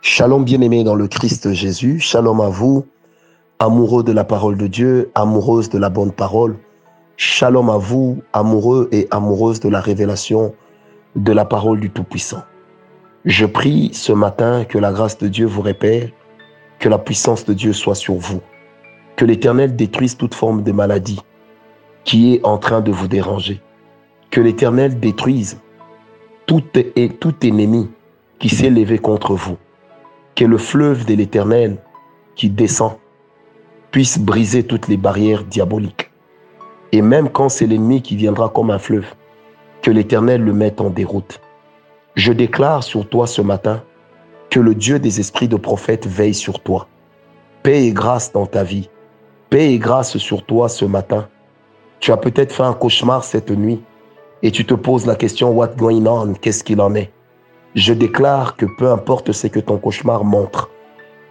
Shalom bien-aimés dans le Christ Jésus, shalom à vous, amoureux de la parole de Dieu, amoureuses de la bonne parole, shalom à vous, amoureux et amoureuses de la révélation de la parole du Tout-Puissant. Je prie ce matin que la grâce de Dieu vous répère, que la puissance de Dieu soit sur vous, que l'Éternel détruise toute forme de maladie qui est en train de vous déranger, que l'Éternel détruise tout, et tout ennemi qui s'est levé contre vous, que le fleuve de l'Éternel qui descend puisse briser toutes les barrières diaboliques. Et même quand c'est l'ennemi qui viendra comme un fleuve, que l'Éternel le mette en déroute. Je déclare sur toi ce matin que le Dieu des esprits de prophète veille sur toi. Paix et grâce dans ta vie. Paix et grâce sur toi ce matin. Tu as peut-être fait un cauchemar cette nuit et tu te poses la question What going on? Qu'est-ce qu'il en est? Je déclare que peu importe ce que ton cauchemar montre,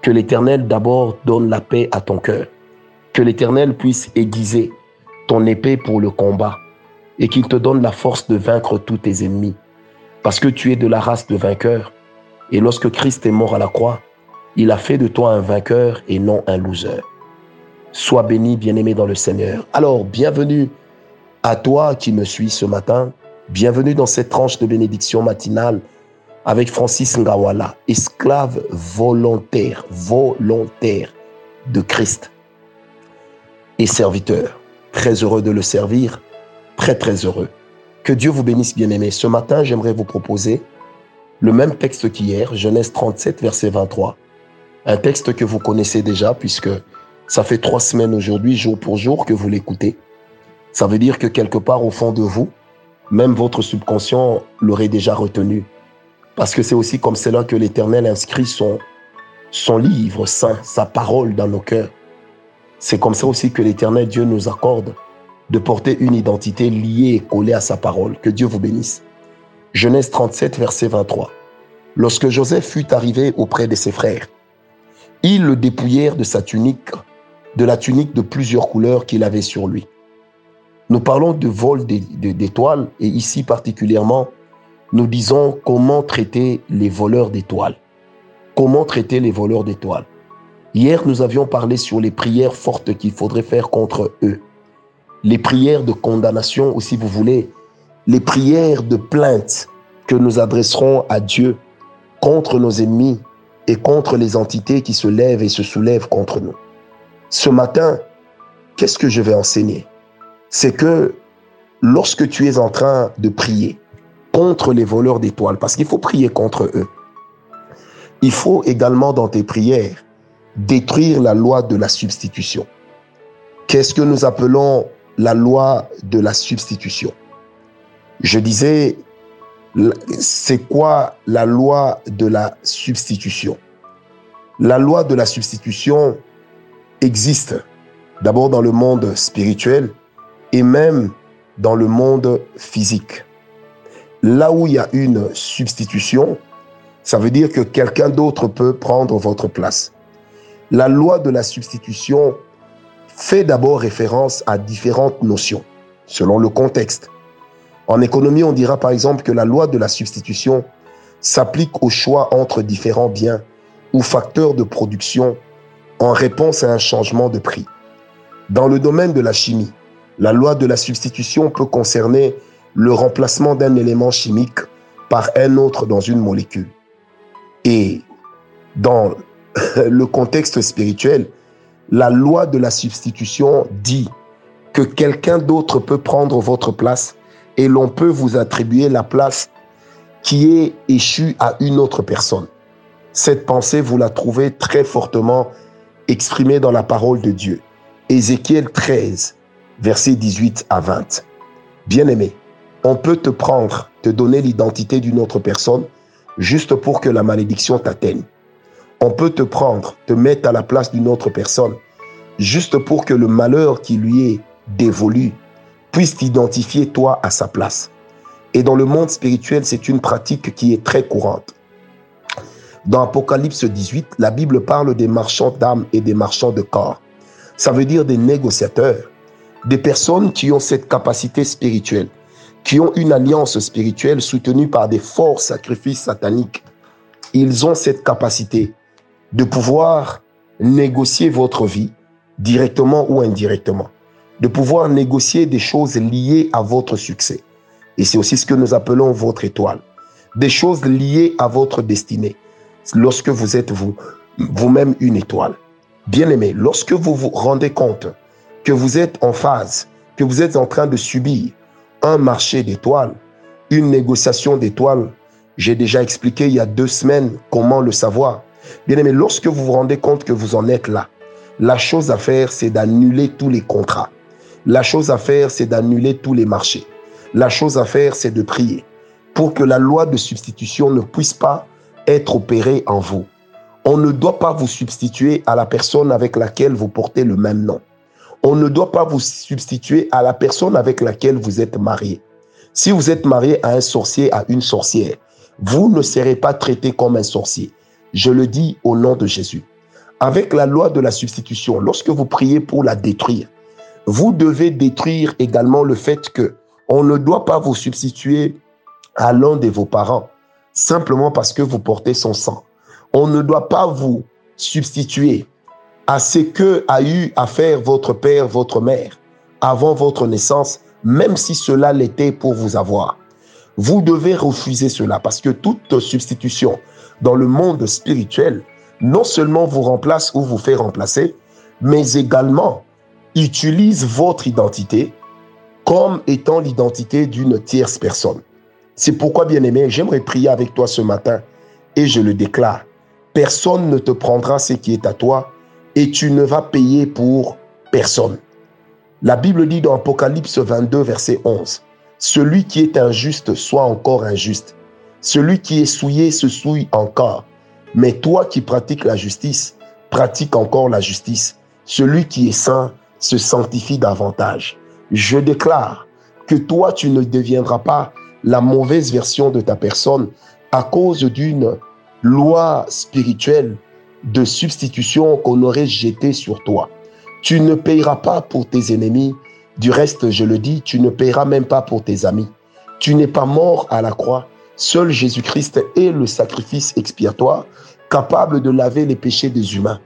que l'Éternel d'abord donne la paix à ton cœur, que l'Éternel puisse aiguiser ton épée pour le combat et qu'il te donne la force de vaincre tous tes ennemis. Parce que tu es de la race de vainqueurs. Et lorsque Christ est mort à la croix, il a fait de toi un vainqueur et non un loser. Sois béni, bien-aimé dans le Seigneur. Alors, bienvenue à toi qui me suis ce matin. Bienvenue dans cette tranche de bénédiction matinale avec Francis Ngawala, esclave volontaire, volontaire de Christ et serviteur. Très heureux de le servir, très très heureux. Que Dieu vous bénisse bien aimé. Ce matin, j'aimerais vous proposer le même texte qu'hier, Genèse 37, verset 23. Un texte que vous connaissez déjà puisque ça fait trois semaines aujourd'hui, jour pour jour, que vous l'écoutez. Ça veut dire que quelque part au fond de vous, même votre subconscient l'aurait déjà retenu. Parce que c'est aussi comme cela que l'Éternel inscrit son, livre saint, sa parole dans nos cœurs. C'est comme ça aussi que l'Éternel Dieu nous accorde de porter une identité liée et collée à sa parole. Que Dieu vous bénisse. Genèse 37, verset 23. Lorsque Joseph fut arrivé auprès de ses frères, ils le dépouillèrent de sa tunique, de la tunique de plusieurs couleurs qu'il avait sur lui. Nous parlons de vol d'étoiles et ici particulièrement, nous disons comment traiter les voleurs d'étoiles. Comment traiter les voleurs d'étoiles. Hier, nous avions parlé sur les prières fortes qu'il faudrait faire contre eux les prières de condamnation ou si vous voulez, les prières de plainte que nous adresserons à Dieu contre nos ennemis et contre les entités qui se lèvent et se soulèvent contre nous. Ce matin, qu'est-ce que je vais enseigner? C'est que lorsque tu es en train de prier contre les voleurs d'étoiles, parce qu'il faut prier contre eux, il faut également dans tes prières détruire la loi de la substitution. Qu'est-ce que nous appelons la loi de la substitution? Je disais, c'est quoi la loi de la substitution? La loi de la substitution existe d'abord dans le monde spirituel et même dans le monde physique. Là où il y a une substitution, ça veut dire que quelqu'un d'autre peut prendre votre place. La loi de la substitution fait d'abord référence à différentes notions, selon le contexte. En économie, on dira par exemple que la loi de la substitution s'applique au choix entre différents biens ou facteurs de production en réponse à un changement de prix. Dans le domaine de la chimie, la loi de la substitution peut concerner le remplacement d'un élément chimique par un autre dans une molécule. Et dans le contexte spirituel, la loi de la substitution dit que quelqu'un d'autre peut prendre votre place et l'on peut vous attribuer la place qui est échue à une autre personne. Cette pensée, vous la trouvez très fortement exprimée dans la parole de Dieu. Ézéchiel 13, versets 18 à 20. Bien-aimé, on peut te prendre, te donner l'identité d'une autre personne juste pour que la malédiction t'atteigne. On peut te prendre, te mettre à la place d'une autre personne, juste pour que le malheur qui lui est dévolu puisse t'identifier toi à sa place. Et dans le monde spirituel, c'est une pratique qui est très courante. Dans Apocalypse 18, la Bible parle des marchands d'âmes et des marchands de corps. Ça veut dire des négociateurs, des personnes qui ont cette capacité spirituelle, qui ont une alliance spirituelle soutenue par des forts sacrifices sataniques ils ont cette capacité de pouvoir négocier votre vie directement ou indirectement, de pouvoir négocier des choses liées à votre succès. Et c'est aussi ce que nous appelons votre étoile. Des choses liées à votre destinée. Lorsque vous êtes vous, vous-même une étoile. Bien aimé, lorsque vous vous rendez compte que vous êtes en phase, que vous êtes en train de subir un marché d'étoiles, une négociation d'étoiles, j'ai déjà expliqué il y a deux semaines comment le savoir. Bien aimé, lorsque vous vous rendez compte que vous en êtes là, la chose à faire, c'est d'annuler tous les contrats. La chose à faire, c'est d'annuler tous les marchés. La chose à faire, c'est de prier pour que la loi de substitution ne puisse pas être opérée en vous. On ne doit pas vous substituer à la personne avec laquelle vous portez le même nom. On ne doit pas vous substituer à la personne avec laquelle vous êtes marié. Si vous êtes marié à un sorcier, à une sorcière, vous ne serez pas traité comme un sorcier. Je le dis au nom de Jésus. Avec la loi de la substitution, lorsque vous priez pour la détruire, vous devez détruire également le fait que on ne doit pas vous substituer à l'un de vos parents simplement parce que vous portez son sang. On ne doit pas vous substituer à ce que a eu à faire votre père, votre mère avant votre naissance, même si cela l'était pour vous avoir. Vous devez refuser cela parce que toute substitution dans le monde spirituel non seulement vous remplace ou vous fait remplacer, mais également utilise votre identité comme étant l'identité d'une tierce personne. C'est pourquoi, bien-aimé, j'aimerais prier avec toi ce matin et je le déclare. Personne ne te prendra ce qui est à toi et tu ne vas payer pour personne. La Bible dit dans Apocalypse 22, verset 11, Celui qui est injuste soit encore injuste. Celui qui est souillé se souille encore. Mais toi qui pratiques la justice, pratique encore la justice. Celui qui est saint se sanctifie davantage. Je déclare que toi, tu ne deviendras pas la mauvaise version de ta personne à cause d'une loi spirituelle de substitution qu'on aurait jetée sur toi. Tu ne payeras pas pour tes ennemis. Du reste, je le dis, tu ne payeras même pas pour tes amis. Tu n'es pas mort à la croix. Seul Jésus-Christ est le sacrifice expiatoire capable de laver les péchés des humains.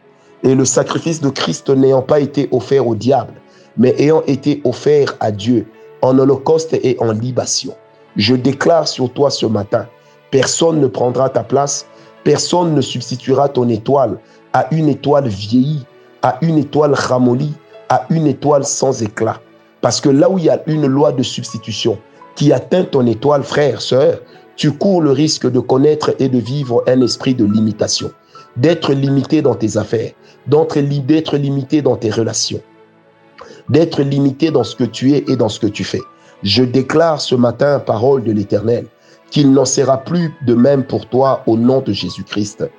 Et le sacrifice de Christ n'ayant pas été offert au diable, mais ayant été offert à Dieu en holocauste et en libation. Je déclare sur toi ce matin, personne ne prendra ta place, personne ne substituera ton étoile à une étoile vieillie, à une étoile ramollie, à une étoile sans éclat. Parce que là où il y a une loi de substitution qui atteint ton étoile, frère, sœur, tu cours le risque de connaître et de vivre un esprit de limitation, d'être limité dans tes affaires, d'être limité dans tes relations, d'être limité dans ce que tu es et dans ce que tu fais. Je déclare ce matin, parole de l'Éternel, qu'il n'en sera plus de même pour toi au nom de Jésus-Christ.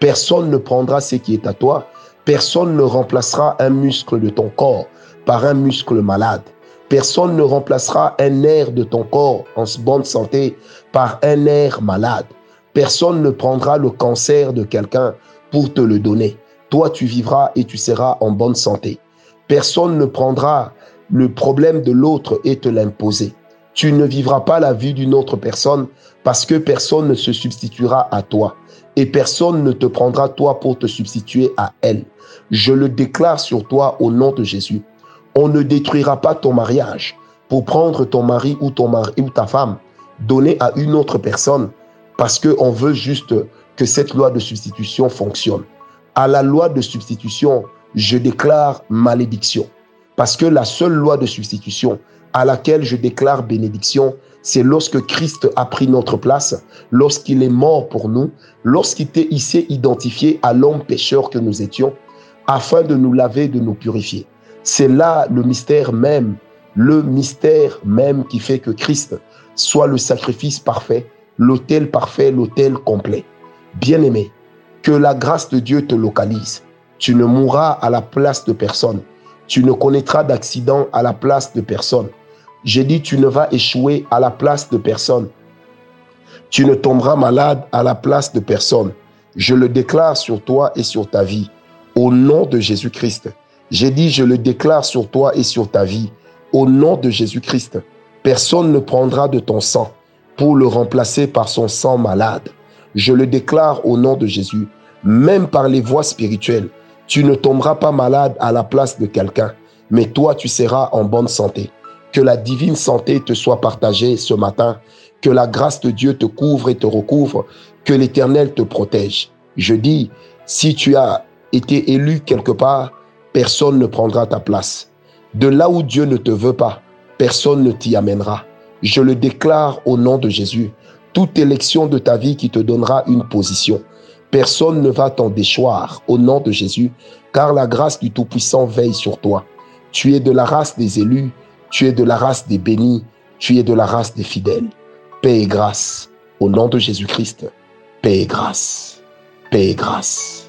Personne ne prendra ce qui est à toi, personne ne remplacera un muscle de ton corps par un muscle malade. Personne ne remplacera un nerf de ton corps en bonne santé par un nerf malade. Personne ne prendra le cancer de quelqu'un pour te le donner. Toi, tu vivras et tu seras en bonne santé. Personne ne prendra le problème de l'autre et te l'imposer. Tu ne vivras pas la vie d'une autre personne parce que personne ne se substituera à toi et personne ne te prendra toi pour te substituer à elle. Je le déclare sur toi au nom de Jésus. On ne détruira pas ton mariage pour prendre ton mari ou ta femme, donner à une autre personne parce qu'on veut juste que cette loi de substitution fonctionne. À la loi de substitution, je déclare malédiction. Parce que la seule loi de substitution à laquelle je déclare bénédiction, c'est lorsque Christ a pris notre place, lorsqu'il est mort pour nous, lorsqu'il s'est identifié à l'homme pécheur que nous étions, afin de nous laver, de nous purifier. C'est là le mystère même, le mystère même qui fait que Christ soit le sacrifice parfait, l'autel parfait, l'autel complet. Bien-aimé, que la grâce de Dieu te localise. Tu ne mourras à la place de personne. Tu ne connaîtras d'accident à la place de personne. J'ai dit, tu ne vas échouer à la place de personne. Tu ne tomberas malade à la place de personne. Je le déclare sur toi et sur ta vie. Au nom de Jésus-Christ. J'ai dit, je le déclare sur toi et sur ta vie. Au nom de Jésus-Christ. Personne ne prendra de ton sang pour le remplacer par son sang malade. Je le déclare au nom de Jésus. Même par les voies spirituelles, tu ne tomberas pas malade à la place de quelqu'un, mais toi, tu seras en bonne santé. Que la divine santé te soit partagée ce matin. Que la grâce de Dieu te couvre et te recouvre. Que l'Éternel te protège. Je dis, si tu as été élu quelque part, personne ne prendra ta place. De là où Dieu ne te veut pas, personne ne t'y amènera. Je le déclare au nom de Jésus. Toute élection de ta vie qui te donnera une position. Personne ne va t'en déchoir au nom de Jésus, car la grâce du Tout-Puissant veille sur toi. Tu es de la race des élus, tu es de la race des bénis, tu es de la race des fidèles. Paix et grâce, au nom de Jésus-Christ. Paix et grâce. Paix et grâce.